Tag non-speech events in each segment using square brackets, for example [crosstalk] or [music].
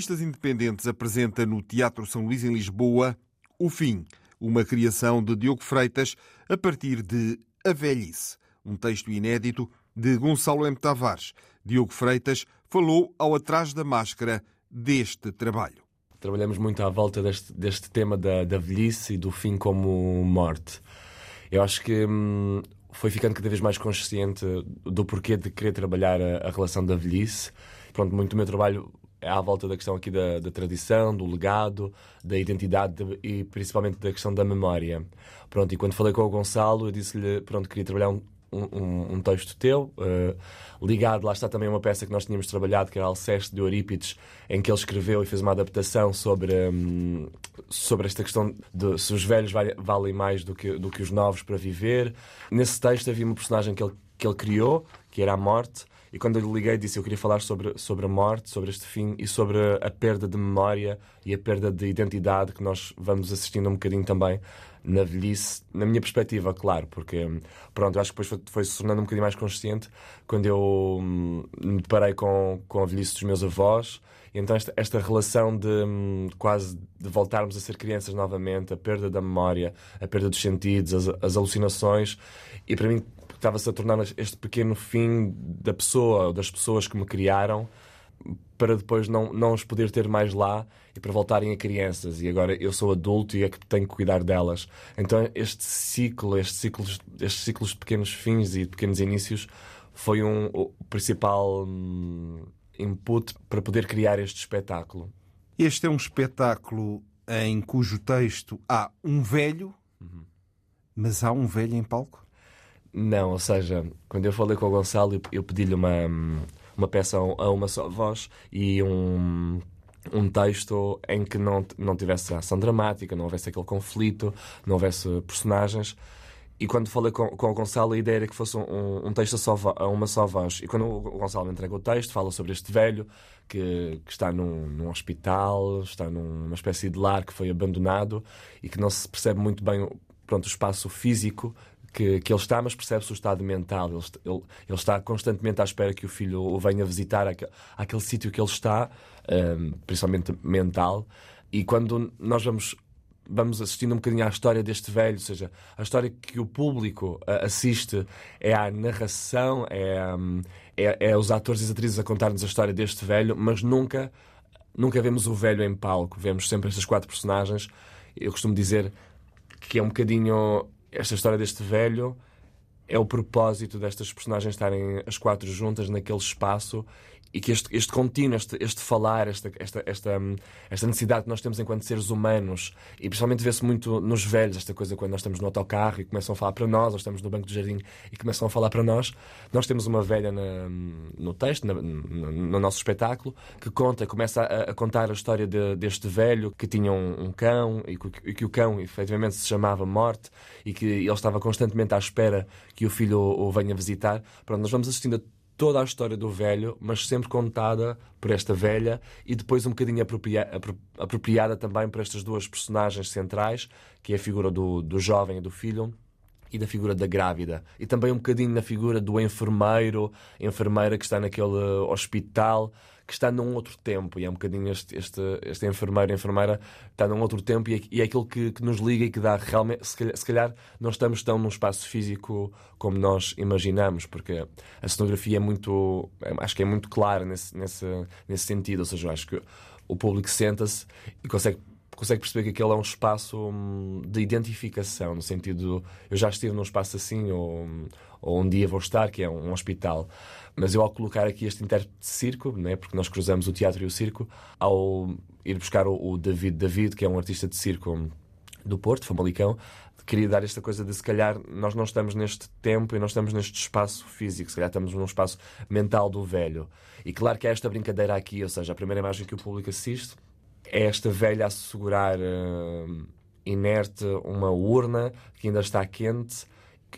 Artistas Independentes apresenta no Teatro São Luís, em Lisboa, O Fim, uma criação de Diogo Freitas a partir de A Velhice, um texto inédito de Gonçalo M. Tavares. Diogo Freitas falou ao Atrás da Máscara deste trabalho. Trabalhamos muito à volta deste, deste tema da, da velhice e do fim como morte. Eu acho que hum, foi ficando cada vez mais consciente do porquê de querer trabalhar a, a relação da velhice. Pronto, muito do meu trabalho à volta da questão aqui da, da tradição, do legado, da identidade e principalmente da questão da memória. Pronto, e quando falei com o Gonçalo, eu disse-lhe, pronto, queria trabalhar um, um, um texto teu, uh, ligado, lá está também uma peça que nós tínhamos trabalhado, que era Alceste de Eurípides, em que ele escreveu e fez uma adaptação sobre, um, sobre esta questão de se os velhos valem mais do que, do que os novos para viver. Nesse texto havia uma personagem que ele, que ele criou, que era a morte, e quando eu lhe liguei, disse eu queria falar sobre, sobre a morte, sobre este fim e sobre a perda de memória e a perda de identidade que nós vamos assistindo um bocadinho também na velhice, na minha perspectiva, claro, porque pronto, eu acho que depois foi, se tornando um bocadinho mais consciente quando eu hum, me deparei com, com a velhice dos meus avós. E então, esta, esta relação de, de hum, quase de voltarmos a ser crianças novamente, a perda da memória, a perda dos sentidos, as, as alucinações, e para mim estava-se a tornar este pequeno fim da pessoa, ou das pessoas que me criaram, para depois não, não os poder ter mais lá e para voltarem a crianças. E agora eu sou adulto e é que tenho que cuidar delas. Então este ciclo, estes ciclos, estes ciclos de pequenos fins e de pequenos inícios foi um, o principal hum, input para poder criar este espetáculo. Este é um espetáculo em cujo texto há um velho, uhum. mas há um velho em palco? Não, ou seja, quando eu falei com o Gonçalo, eu, pedi-lhe uma, uma peça a uma só voz e um, um texto em que não, não tivesse ação dramática, não houvesse aquele conflito, não houvesse personagens. E quando falei com, com o Gonçalo, a ideia era que fosse um, um texto a, só, a uma só voz. E quando o Gonçalo me entrega o texto, fala sobre este velho que, que está num, num, hospital, está numa espécie de lar que foi abandonado e que não se percebe muito bem pronto, o espaço físico que, que ele está, mas percebe-se o estado mental. Ele, ele, ele, está constantemente à espera que o filho o venha visitar aquele, aquele sítio que ele está, um, principalmente mental. E quando nós vamos vamos assistindo um bocadinho à história deste velho, ou seja, a história que o público uh, assiste é a narração, é, um, é, é, os atores e as atrizes a contar-nos a história deste velho, mas nunca, nunca vemos o velho em palco. Vemos sempre estas quatro personagens. Eu costumo dizer que é um bocadinho esta história deste velho é o propósito destas personagens estarem as quatro juntas naquele espaço e que este, este contínuo, este, este falar, esta, esta, esta, esta necessidade que nós temos enquanto seres humanos, e principalmente vê-se muito nos velhos, esta coisa quando nós estamos no autocarro e começam a falar para nós, ou estamos no banco do jardim e começam a falar para nós. Nós temos uma velha na, no texto, na, no, no, nosso espetáculo, que conta, começa a, a contar a história de, deste velho que tinha um, um cão e que, e que, o cão efetivamente se chamava Morte e que ele estava constantemente à espera que o filho o, o venha visitar. Pronto, nós vamos assistindo a toda a história do velho, mas sempre contada por esta velha e depois um bocadinho apropria apropriada também por estas duas personagens centrais, que é a figura do, do jovem e do filho e da figura da grávida. E também um bocadinho na figura do enfermeiro, enfermeira que está naquele hospital que está num outro tempo, e é um bocadinho este, este, este enfermeiro, enfermeira, está num outro tempo, e é, e é aquilo que, que, nos liga e que dá realmente. Se calhar, se calhar, não estamos tão num espaço físico como nós imaginamos, porque a cenografia é muito. É, acho que é muito clara nesse, nesse, nesse sentido, ou seja, acho que o público senta-se e consegue consegue perceber que aquele é um espaço hum, de identificação, no sentido eu já estive num espaço assim, ou, ou um dia vou estar, que é um hospital. Mas eu, ao colocar aqui este intérprete de circo, né, porque nós cruzamos o teatro e o circo, ao ir buscar o, o David David, que é um artista de circo do Porto, Famalicão, queria dar esta coisa de se calhar nós não estamos neste tempo e não estamos neste espaço físico, se calhar estamos num espaço mental do velho. E claro que há esta brincadeira aqui, ou seja, a primeira imagem que o público assiste é esta velha a segurar uh, inerte uma urna que ainda está quente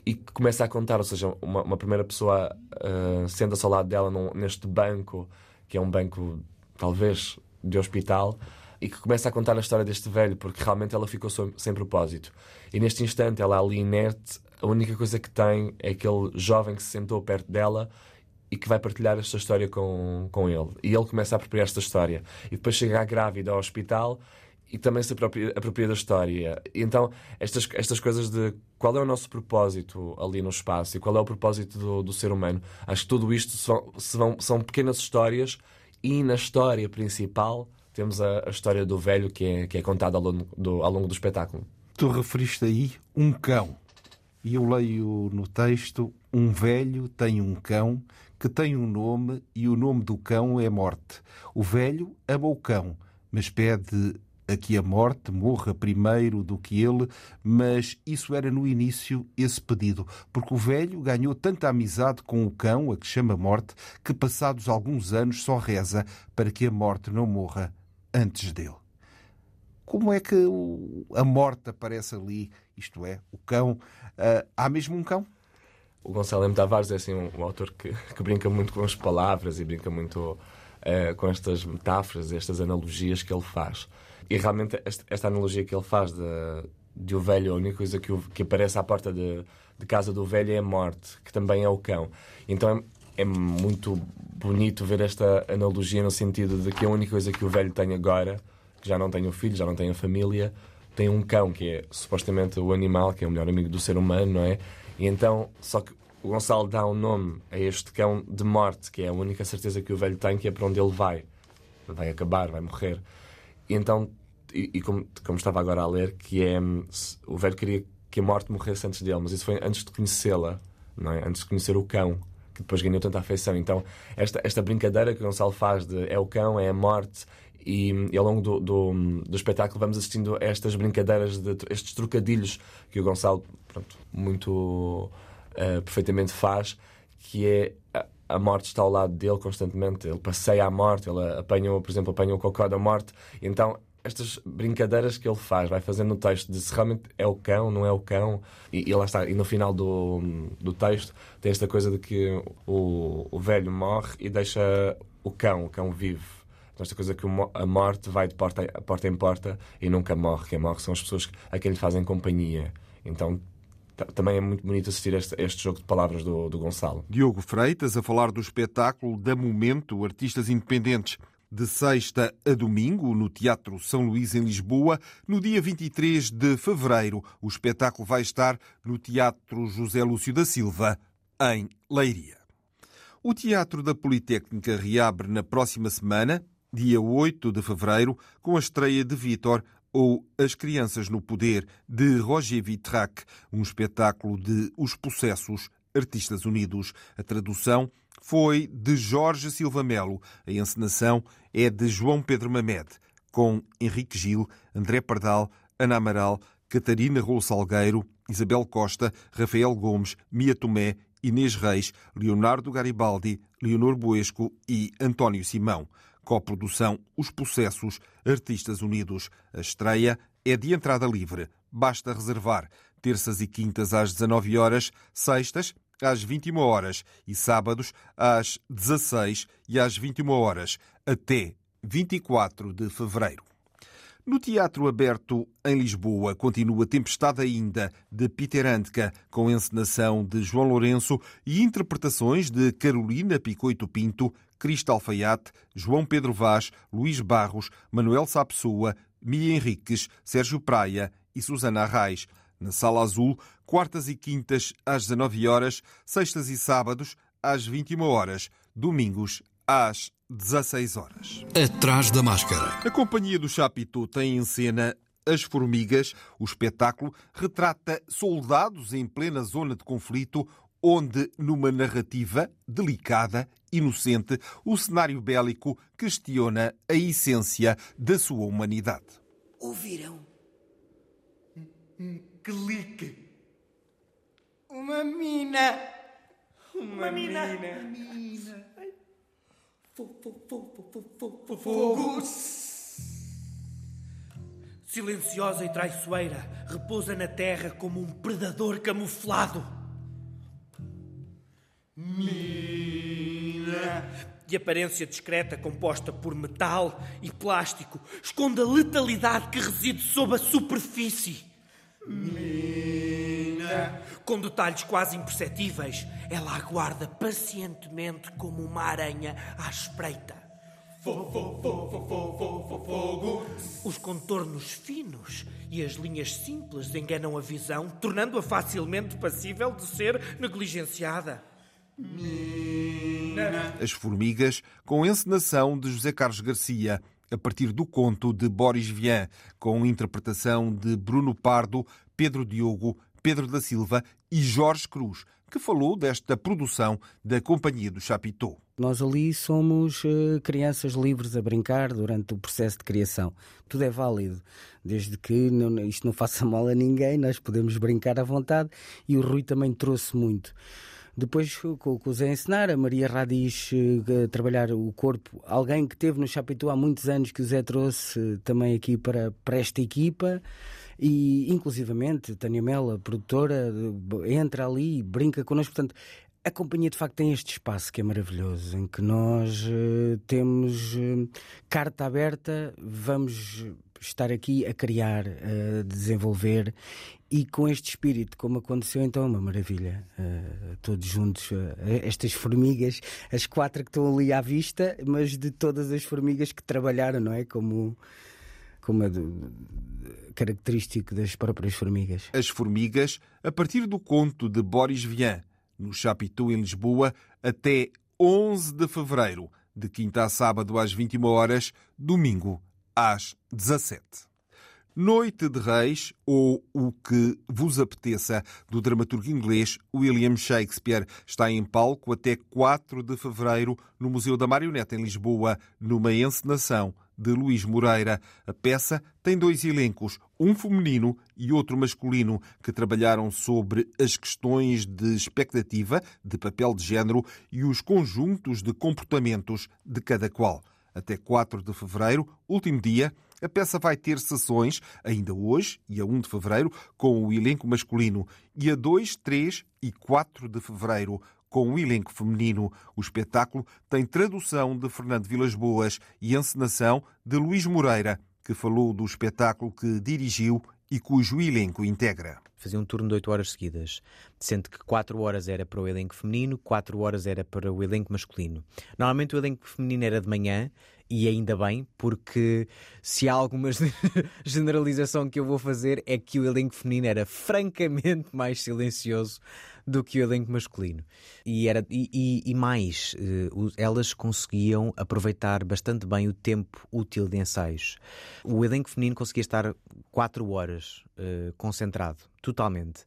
e que começa a contar, ou seja, uma, uma primeira pessoa uh, senta-se ao lado dela num, neste banco, que é um banco talvez de hospital, e que começa a contar a história deste velho, porque realmente ela ficou sem propósito. E neste instante, ela ali inerte, a única coisa que tem é aquele jovem que se sentou perto dela e que vai partilhar esta história com, com ele. E ele começa a apropriar esta história. E depois chega a grávida ao hospital e também se apropria, apropria da história. E então, estas, estas coisas de qual é o nosso propósito ali no espaço e qual é o propósito do, do ser humano, acho que tudo isto são, são, pequenas histórias e na história principal temos a, a, história do velho que é, que é contada ao longo, do, ao longo do espetáculo. Tu referiste aí um cão. E eu leio no texto: um velho tem um cão que tem um nome e o nome do cão é morte. O velho ama o cão, mas pede a que a morte morra primeiro do que ele, mas isso era no início esse pedido, porque o velho ganhou tanta amizade com o cão, a que chama morte, que passados alguns anos só reza para que a morte não morra antes dele. Como é que a morte aparece ali? Isto é, o cão. Uh, há mesmo um cão? O Gonçalo M. Tavares é assim, um, um autor que, que, brinca muito com as palavras e brinca muito uh, com estas metáforas, estas analogias que ele faz. E realmente esta, esta analogia que ele faz de, de o velho, a única coisa que, o, que aparece à porta de, de, casa do velho é a morte, que também é o cão. Então é, é muito bonito ver esta analogia no sentido de que a única coisa que o velho tem agora, que já não tem o filho, já não tem a família, tem um cão, que é supostamente o animal, que é o melhor amigo do ser humano, não é? E então, só que o Gonçalo dá um nome a este cão de morte, que é a única certeza que o velho tem, que é para onde ele vai. Vai acabar, vai morrer. E então, e, e como, como, estava agora a ler, que é o velho queria que a morte morresse antes dele, mas isso foi antes de conhecê-la, não é? Antes de conhecer o cão, que depois ganhou tanta afeição. Então, esta, esta brincadeira que o Gonçalo faz de é o cão, é a morte, e, e, ao longo do, do, do, espetáculo vamos assistindo a estas brincadeiras, de, estes trocadilhos que o Gonçalo pronto, muito uh, perfeitamente faz, que é a, morte está ao lado dele constantemente, ele passeia a morte, ele apanha, por exemplo, apanha o cocó da morte, então estas brincadeiras que ele faz, vai fazendo no texto de se realmente é o cão, não é o cão, e, e lá está, e no final do, do texto tem esta coisa de que o, o velho morre e deixa o cão, o cão vive. Então, esta coisa que a morte vai de porta, porta em porta e nunca morre. Quem morre são as pessoas a quem lhe fazem companhia. Então também é muito bonito assistir este, este jogo de palavras do, do Gonçalo. Diogo Freitas a falar do espetáculo Da Momento, Artistas Independentes de sexta a domingo, no Teatro São Luís, em Lisboa. No dia 23 de fevereiro, o espetáculo vai estar no Teatro José Lúcio da Silva, em Leiria. O Teatro da Politécnica reabre na próxima semana, dia 8 de fevereiro, com a estreia de Vítor ou As Crianças no Poder, de Roger Vitrac, um espetáculo de Os Processos Artistas Unidos. A tradução foi de Jorge Silva Melo. A encenação é de João Pedro Mamed, com Henrique Gil, André Pardal, Ana Amaral, Catarina Rolo Salgueiro, Isabel Costa, Rafael Gomes, Mia Tomé, Inês Reis, Leonardo Garibaldi, Leonor Boesco e António Simão. Coprodução Os Processos Artistas Unidos. A estreia é de entrada livre. Basta reservar. Terças e quintas às 19 horas, sextas às 21 horas e sábados às 16 e às 21 horas, até 24 de fevereiro. No Teatro Aberto em Lisboa continua Tempestade ainda de Peter Handke, com encenação de João Lourenço e interpretações de Carolina Picoito Pinto, Cristo Alfaiate, João Pedro Vaz, Luís Barros, Manuel Sapessoa, Mia Henriques, Sérgio Praia e Susana Arraes. Na Sala Azul, quartas e quintas às 19 horas, sextas e sábados às 21 horas, domingos às 16 horas. Atrás da máscara. A Companhia do Chapitão tem em cena As Formigas. O espetáculo retrata soldados em plena zona de conflito, onde, numa narrativa delicada, inocente, o cenário bélico questiona a essência da sua humanidade. Ouviram? clique. Uma mina. Uma, Uma mina. mina. Uma mina. Fogo. Silenciosa e traiçoeira, repousa na terra como um predador camuflado. Mina. De aparência discreta, composta por metal e plástico, esconde a letalidade que reside sob a superfície. Mina. Com detalhes quase imperceptíveis, ela aguarda pacientemente como uma aranha à espreita. Fogo. Os contornos finos e as linhas simples enganam a visão, tornando-a facilmente passível de ser negligenciada. As Formigas, com encenação de José Carlos Garcia, a partir do conto de Boris Vian, com interpretação de Bruno Pardo, Pedro Diogo, Pedro da Silva e Jorge Cruz, que falou desta produção da Companhia do Chapitou. Nós ali somos uh, crianças livres a brincar durante o processo de criação. Tudo é válido, desde que isto não faça [laughs] mal a ninguém, nós podemos brincar à vontade e o Rui também trouxe muito. Depois, com, o Zé ensinar, a Maria Radiz uh, trabalhar o corpo, alguém que teve no Chapitou há muitos anos, que o Zé trouxe uh, também aqui para, para esta equipa. E, inclusivamente, Tânia Mela, produtora, entra ali brinca connosco. Portanto, a companhia de facto tem este espaço que é maravilhoso, em que nós uh, temos uh, carta aberta, vamos estar aqui a criar, a desenvolver e com este espírito, como aconteceu então, é uma maravilha. Uh, todos juntos, estas formigas, as quatro que estão ali à vista, mas de todas as formigas que trabalharam, não é? Como como é característico das próprias formigas. As formigas, a partir do conto de Boris Vian, no Chapitou, em Lisboa, até 11 de fevereiro, de quinta a sábado às 21 horas, domingo às 17. Noite de Reis, ou O que vos apeteça, do dramaturgo inglês William Shakespeare, está em palco até 4 de fevereiro no Museu da Marioneta, em Lisboa, numa encenação de Luís Moreira. A peça tem dois elencos, um feminino e outro masculino, que trabalharam sobre as questões de expectativa, de papel de género e os conjuntos de comportamentos de cada qual. Até 4 de fevereiro, último dia, a peça vai ter sessões, ainda hoje e a 1 de fevereiro, com o elenco masculino, e a 2, 3 e 4 de fevereiro, com o elenco feminino. O espetáculo tem tradução de Fernando Vilas Boas e encenação de Luís Moreira, que falou do espetáculo que dirigiu e cujo elenco integra. Fazia um turno de 8 horas seguidas, sendo que 4 horas era para o elenco feminino, 4 horas era para o elenco masculino. Normalmente o elenco feminino era de manhã e ainda bem, porque se há alguma [laughs] generalização que eu vou fazer é que o elenco feminino era francamente mais silencioso do que o elenco masculino. E, era, e, e, e mais, uh, elas conseguiam aproveitar bastante bem o tempo útil de ensaios. O elenco feminino conseguia estar 4 horas uh, concentrado, totalmente.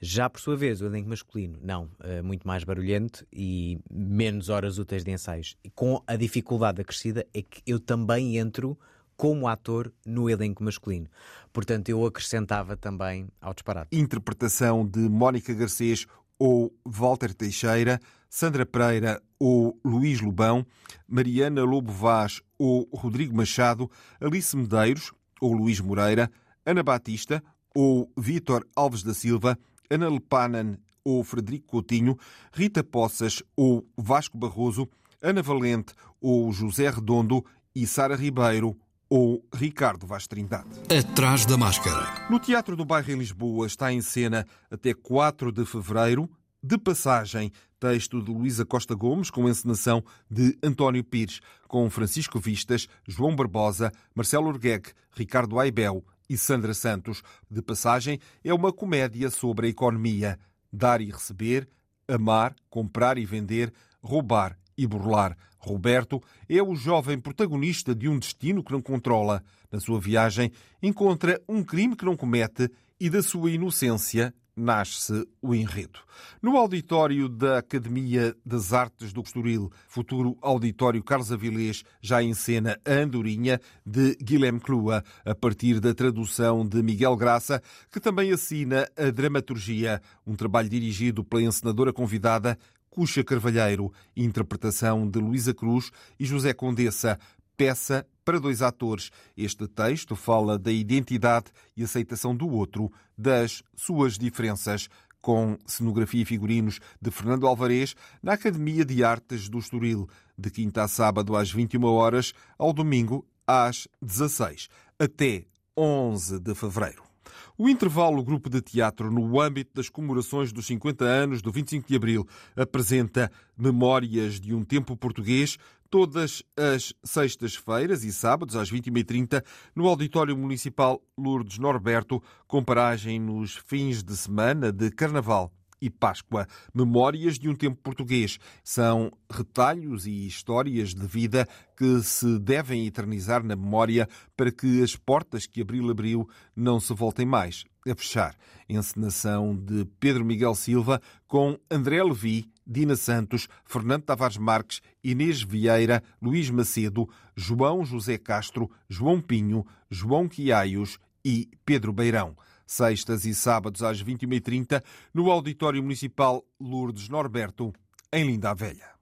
Já por sua vez, o elenco masculino, não, uh, muito mais barulhento e menos horas úteis de ensaios. E com a dificuldade acrescida é que eu também entro como ator no elenco masculino. Portanto, eu acrescentava também ao disparate. Interpretação de Mónica Garcês ou Walter Teixeira, Sandra Pereira ou Luís Lobão, Mariana Lobo Vaz ou Rodrigo Machado, Alice Medeiros ou Luís Moreira, Ana Batista ou Vítor Alves da Silva, Ana Lepanan ou Frederico Coutinho, Rita Poças ou Vasco Barroso, Ana Valente ou José Redondo e Sara Ribeiro ou Ricardo Vaz Trindade. Atrás da máscara. No Teatro do Bairro em Lisboa está em cena até 4 de fevereiro, de passagem, texto de Luísa Costa Gomes, com encenação de António Pires, com Francisco Vistas, João Barbosa, Marcelo Urgueque, Ricardo Aibel e Sandra Santos. De passagem é uma comédia sobre a economia, dar e receber, amar, comprar e vender, roubar e burlar. Roberto é o jovem protagonista de um destino que não controla. Na sua viagem, encontra um crime que não comete e da sua inocência nasce o enredo. No auditório da Academia das Artes do Estoril, futuro auditório Carlos Avilés já encena a Andorinha de Guilherme Clua, a partir da tradução de Miguel Graça, que também assina a dramaturgia, um trabalho dirigido pela encenadora convidada Cuxa Carvalheiro, interpretação de Luísa Cruz e José Condessa, peça para dois atores. Este texto fala da identidade e aceitação do outro, das suas diferenças, com cenografia e figurinos de Fernando Alvarez, na Academia de Artes do Estoril, de quinta a sábado às 21 horas, ao domingo às 16, até 11 de fevereiro. O intervalo Grupo de Teatro, no âmbito das comemorações dos 50 anos do 25 de Abril, apresenta Memórias de um Tempo Português todas as sextas-feiras e sábados às 21h30 no Auditório Municipal Lourdes Norberto, com paragem nos fins de semana de Carnaval e Páscoa. Memórias de um tempo português. São retalhos e histórias de vida que se devem eternizar na memória para que as portas que Abril abriu não se voltem mais a fechar. Encenação de Pedro Miguel Silva com André Levi, Dina Santos, Fernando Tavares Marques, Inês Vieira, Luís Macedo, João José Castro, João Pinho, João Quiaios e Pedro Beirão sextas e sábados às 21h30, no Auditório Municipal Lourdes Norberto, em Linda a Velha.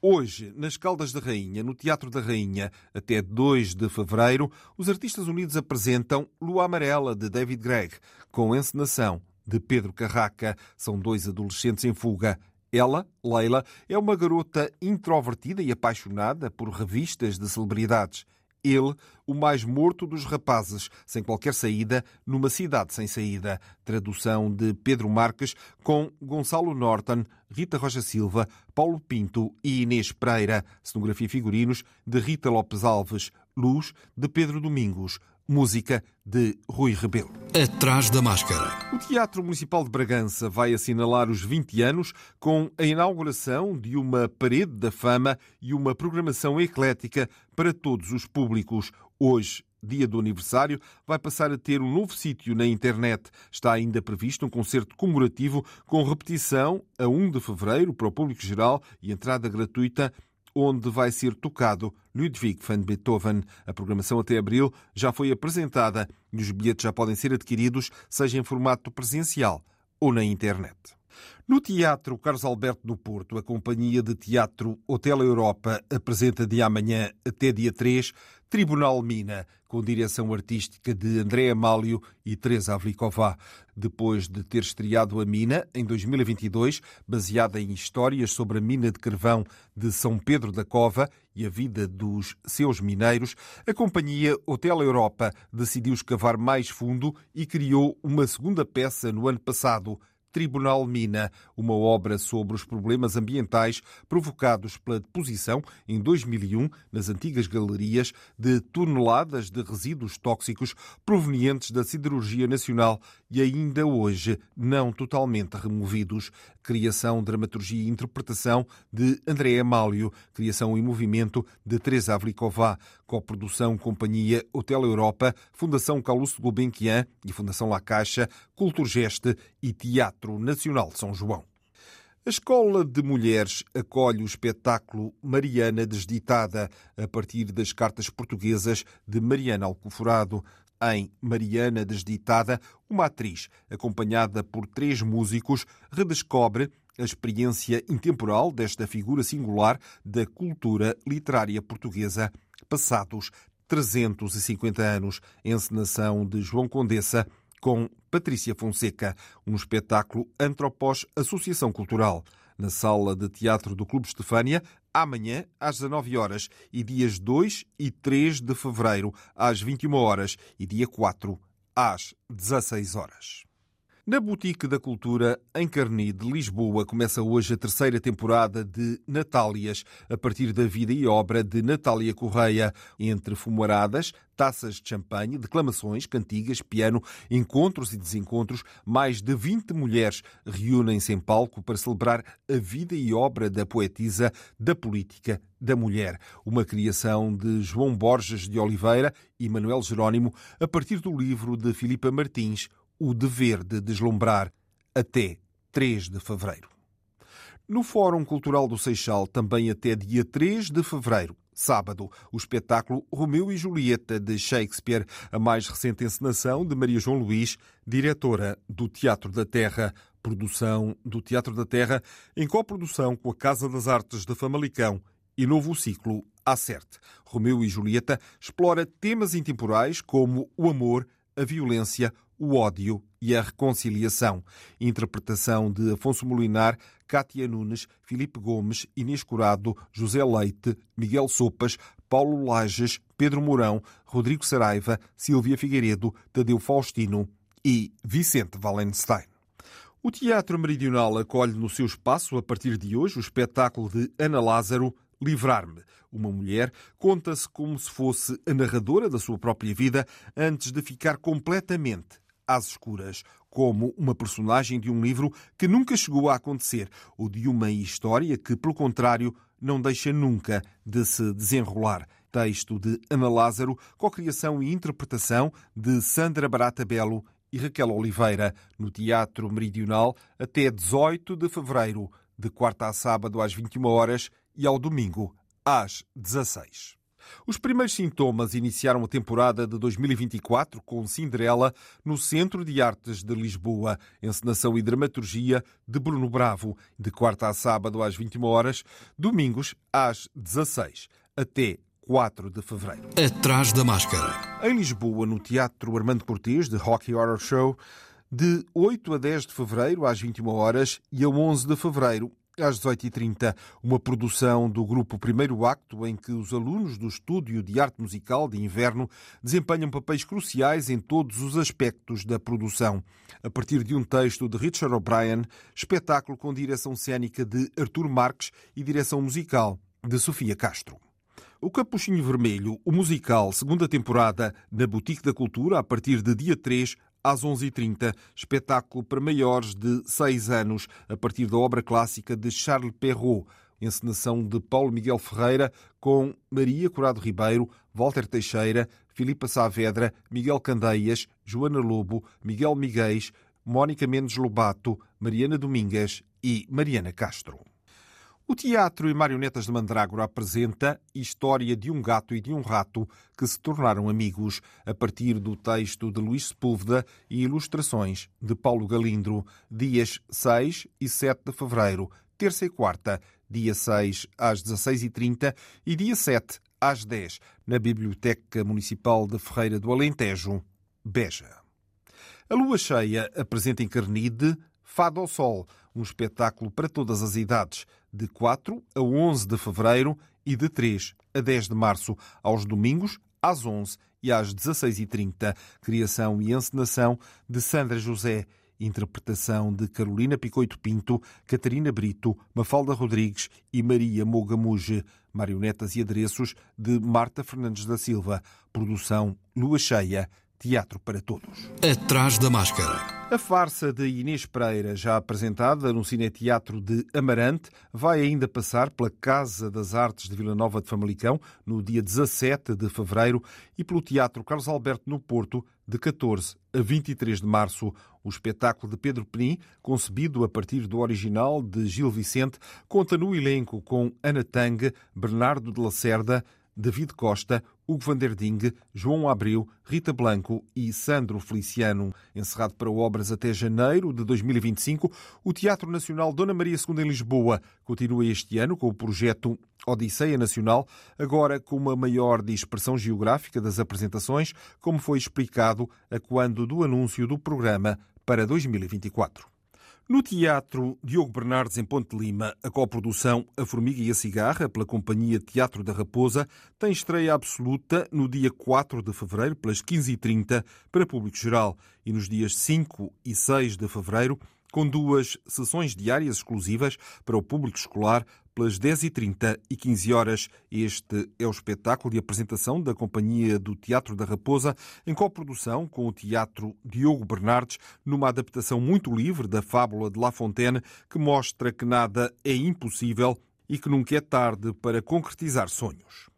Hoje, nas Caldas da Rainha, no Teatro da Rainha, até 2 de fevereiro, os Artistas Unidos apresentam Lua Amarela, de David Gregg, com encenação de Pedro Carraca. São dois adolescentes em fuga. Ela, Leila, é uma garota introvertida e apaixonada por revistas de celebridades ele, o mais morto dos rapazes, sem qualquer saída, numa cidade sem saída. Tradução de Pedro Marques, com Gonçalo Norton, Rita Rocha Silva, Paulo Pinto e Inês Pereira. Cenografia e figurinos de Rita Lopes Alves. Luz de Pedro Domingos. Música de Rui Rebelo. Atrás da máscara. O Teatro Municipal de Bragança vai assinalar os 20 anos com a inauguração de uma parede da fama e uma programação eclética para todos os públicos. Hoje, dia do aniversário, vai passar a ter um novo sítio na internet. Está ainda previsto um concerto comemorativo com repetição a 1 de fevereiro para o público geral e entrada gratuita onde vai ser tocado Ludwig van Beethoven. A programação até abril já foi apresentada e os bilhetes já podem ser adquiridos, seja em formato presencial ou na internet. No Teatro Carlos Alberto do Porto, a Companhia de Teatro Hotel Europa apresenta de amanhã até dia 3 Tribunal Mina, com direção artística de André Amálio e Teresa Avlikova. Depois de ter estreado a Mina em 2022, baseada em histórias sobre a mina de carvão de São Pedro da Cova e a vida dos seus mineiros, a companhia Hotel Europa decidiu escavar mais fundo e criou uma segunda peça no ano passado, Tribunal Mina, uma obra sobre os problemas ambientais provocados pela deposição, em 2001, nas antigas galerias, de toneladas de resíduos tóxicos provenientes da siderurgia nacional e ainda hoje não totalmente removidos. Criação, dramaturgia e interpretação de André Amálio, criação e movimento de Teresa Avlikova, coprodução Companhia Hotel Europa, Fundação Calouste Gulbenkian e Fundação La Caixa, Culturgeste e Teatro Nacional de São João. A Escola de Mulheres acolhe o espetáculo Mariana Desditada, a partir das cartas portuguesas de Mariana Alcoforado. Em Mariana Desditada, uma atriz, acompanhada por três músicos, redescobre a experiência intemporal desta figura singular da cultura literária portuguesa, passados 350 anos. Encenação de João Condessa com Patrícia Fonseca, um espetáculo Antropós Associação Cultural, na Sala de Teatro do Clube Estefânia, amanhã às 19 horas e dias 2 e 3 de fevereiro às 21 horas e dia 4 às 16 horas. Na Boutique da Cultura, em Carni de Lisboa, começa hoje a terceira temporada de Natálias, a partir da vida e obra de Natália Correia, entre fumaradas, taças de champanhe, declamações, cantigas, piano, encontros e desencontros, mais de 20 mulheres reúnem-se em palco para celebrar a vida e obra da poetisa da política da mulher, uma criação de João Borges de Oliveira e Manuel Jerónimo, a partir do livro de Filipa Martins, o dever de deslumbrar. até 3 de fevereiro. No Fórum Cultural do Seixal, também até dia 3 de fevereiro, sábado, o espetáculo Romeu e Julieta de Shakespeare, a mais recente encenação de Maria João Luís, diretora do Teatro da Terra, produção do Teatro da Terra, em coprodução com a Casa das Artes de Famalicão e novo ciclo Acerte. Romeu e Julieta explora temas intemporais como o amor, a violência, o ódio e a reconciliação. Interpretação de Afonso Molinar, Cátia Nunes, Filipe Gomes, Inês Curado, José Leite, Miguel Sopas, Paulo Lages, Pedro Mourão, Rodrigo Saraiva, Silvia Figueiredo, Tadeu Faustino e Vicente Wallenstein. O Teatro Meridional acolhe no seu espaço, a partir de hoje, o espetáculo de Ana Lázaro, Livrar-me. Uma mulher conta-se como se fosse a narradora da sua própria vida antes de ficar completamente às escuras, como uma personagem de um livro que nunca chegou a acontecer, ou de uma história que, pelo contrário, não deixa nunca de se desenrolar. Texto de Ana Lázaro, co-criação e interpretação de Sandra Barata Belo e Raquel Oliveira, no Teatro Meridional, até 18 de fevereiro, de quarta a sábado às 21 horas e ao domingo às 16. Os primeiros sintomas iniciaram a temporada de 2024 com Cinderela no Centro de Artes de Lisboa, encenação e dramaturgia de Bruno Bravo, de quarta a sábado às 21 horas, domingos às 16, até 4 de fevereiro. Atrás da máscara. Em Lisboa, no Teatro Armando Cortês, de Rocky Horror Show, de 8 a 10 de fevereiro às 21 horas e a 11 de fevereiro às 18h30, uma produção do grupo Primeiro Acto, em que os alunos do Estúdio de Arte Musical de Inverno desempenham papéis cruciais em todos os aspectos da produção. A partir de um texto de Richard O'Brien, espetáculo com direção cênica de Artur Marques e direção musical de Sofia Castro. O Capuchinho Vermelho, o musical, segunda temporada, na Boutique da Cultura, a partir de dia 3, às 11h30, espetáculo para maiores de 6 anos, a partir da obra clássica de Charles Perrault, encenação de Paulo Miguel Ferreira, com Maria Curado Ribeiro, Walter Teixeira, Filipa Saavedra, Miguel Candeias, Joana Lobo, Miguel Miguéis, Mónica Mendes Lobato, Mariana Domingas e Mariana Castro. O Teatro e Marionetas de Mandrágora apresenta História de um Gato e de um Rato que se tornaram amigos, a partir do texto de Luís Sepúlveda e ilustrações de Paulo Galindro, dias 6 e 7 de fevereiro, terça e quarta, dia 6 às 16h30 e dia 7 às 10 na Biblioteca Municipal de Ferreira do Alentejo, Beja. A lua cheia apresenta em Carnide Fado ao Sol, um espetáculo para todas as idades, de 4 a 11 de fevereiro e de 3 a 10 de março, aos domingos, às 11 e às 16h30. Criação e encenação de Sandra José. Interpretação de Carolina Picoito Pinto, Catarina Brito, Mafalda Rodrigues e Maria Mogamuge. Marionetas e adereços de Marta Fernandes da Silva. Produção Lua Cheia. Teatro para Todos. Atrás da máscara. A farsa de Inês Pereira, já apresentada no Cineteatro de Amarante, vai ainda passar pela Casa das Artes de Vila Nova de Famalicão no dia 17 de fevereiro e pelo Teatro Carlos Alberto no Porto de 14 a 23 de março. O espetáculo de Pedro Penin, concebido a partir do original de Gil Vicente, conta no elenco com Ana Tang, Bernardo de Lacerda, David Costa, Hugo van der Ding, João Abreu, Rita Blanco e Sandro Feliciano. Encerrado para obras até janeiro de 2025, o Teatro Nacional Dona Maria II em Lisboa continua este ano com o projeto Odisseia Nacional, agora com uma maior dispersão geográfica das apresentações, como foi explicado a quando do anúncio do programa para 2024. No Teatro Diogo Bernardes, em Ponte Lima, a coprodução A Formiga e a Cigarra, pela Companhia Teatro da Raposa, tem estreia absoluta no dia 4 de fevereiro, pelas 15h30, para público geral, e nos dias 5 e 6 de fevereiro, com duas sessões diárias exclusivas para o público escolar, pelas 10h30 e 15 horas. Este é o espetáculo de apresentação da Companhia do Teatro da Raposa, em coprodução com o Teatro Diogo Bernardes, numa adaptação muito livre da fábula de La Fontaine, que mostra que nada é impossível e que nunca é tarde para concretizar sonhos.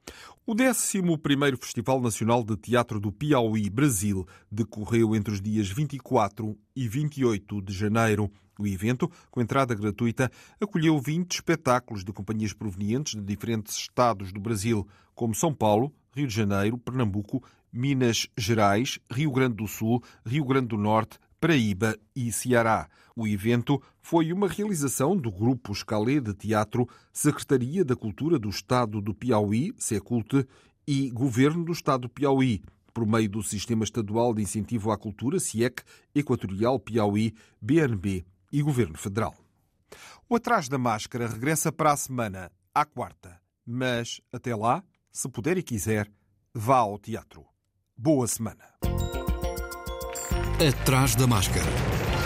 O 11º Festival Nacional de Teatro do Piauí, Brasil, decorreu entre os dias 24 e 28 de janeiro. O evento, com entrada gratuita, acolheu 20 espetáculos de companhias provenientes de diferentes estados do Brasil, como São Paulo, Rio de Janeiro, Pernambuco, Minas Gerais, Rio Grande do Sul, Rio Grande do Norte, Paraíba e Ceará. O evento foi uma realização do Grupo Escalé de Teatro, Secretaria da Cultura do Estado do Piauí, Seculte, e Governo do Estado do Piauí, por meio do Sistema Estadual de Incentivo à Cultura, CIEC, Equatorial Piauí, BNB e Governo Federal. O Atrás da Máscara regressa para a semana, à quarta. Mas, até lá, se puder e quiser, vá ao teatro. Boa semana. Atrás da Máscara.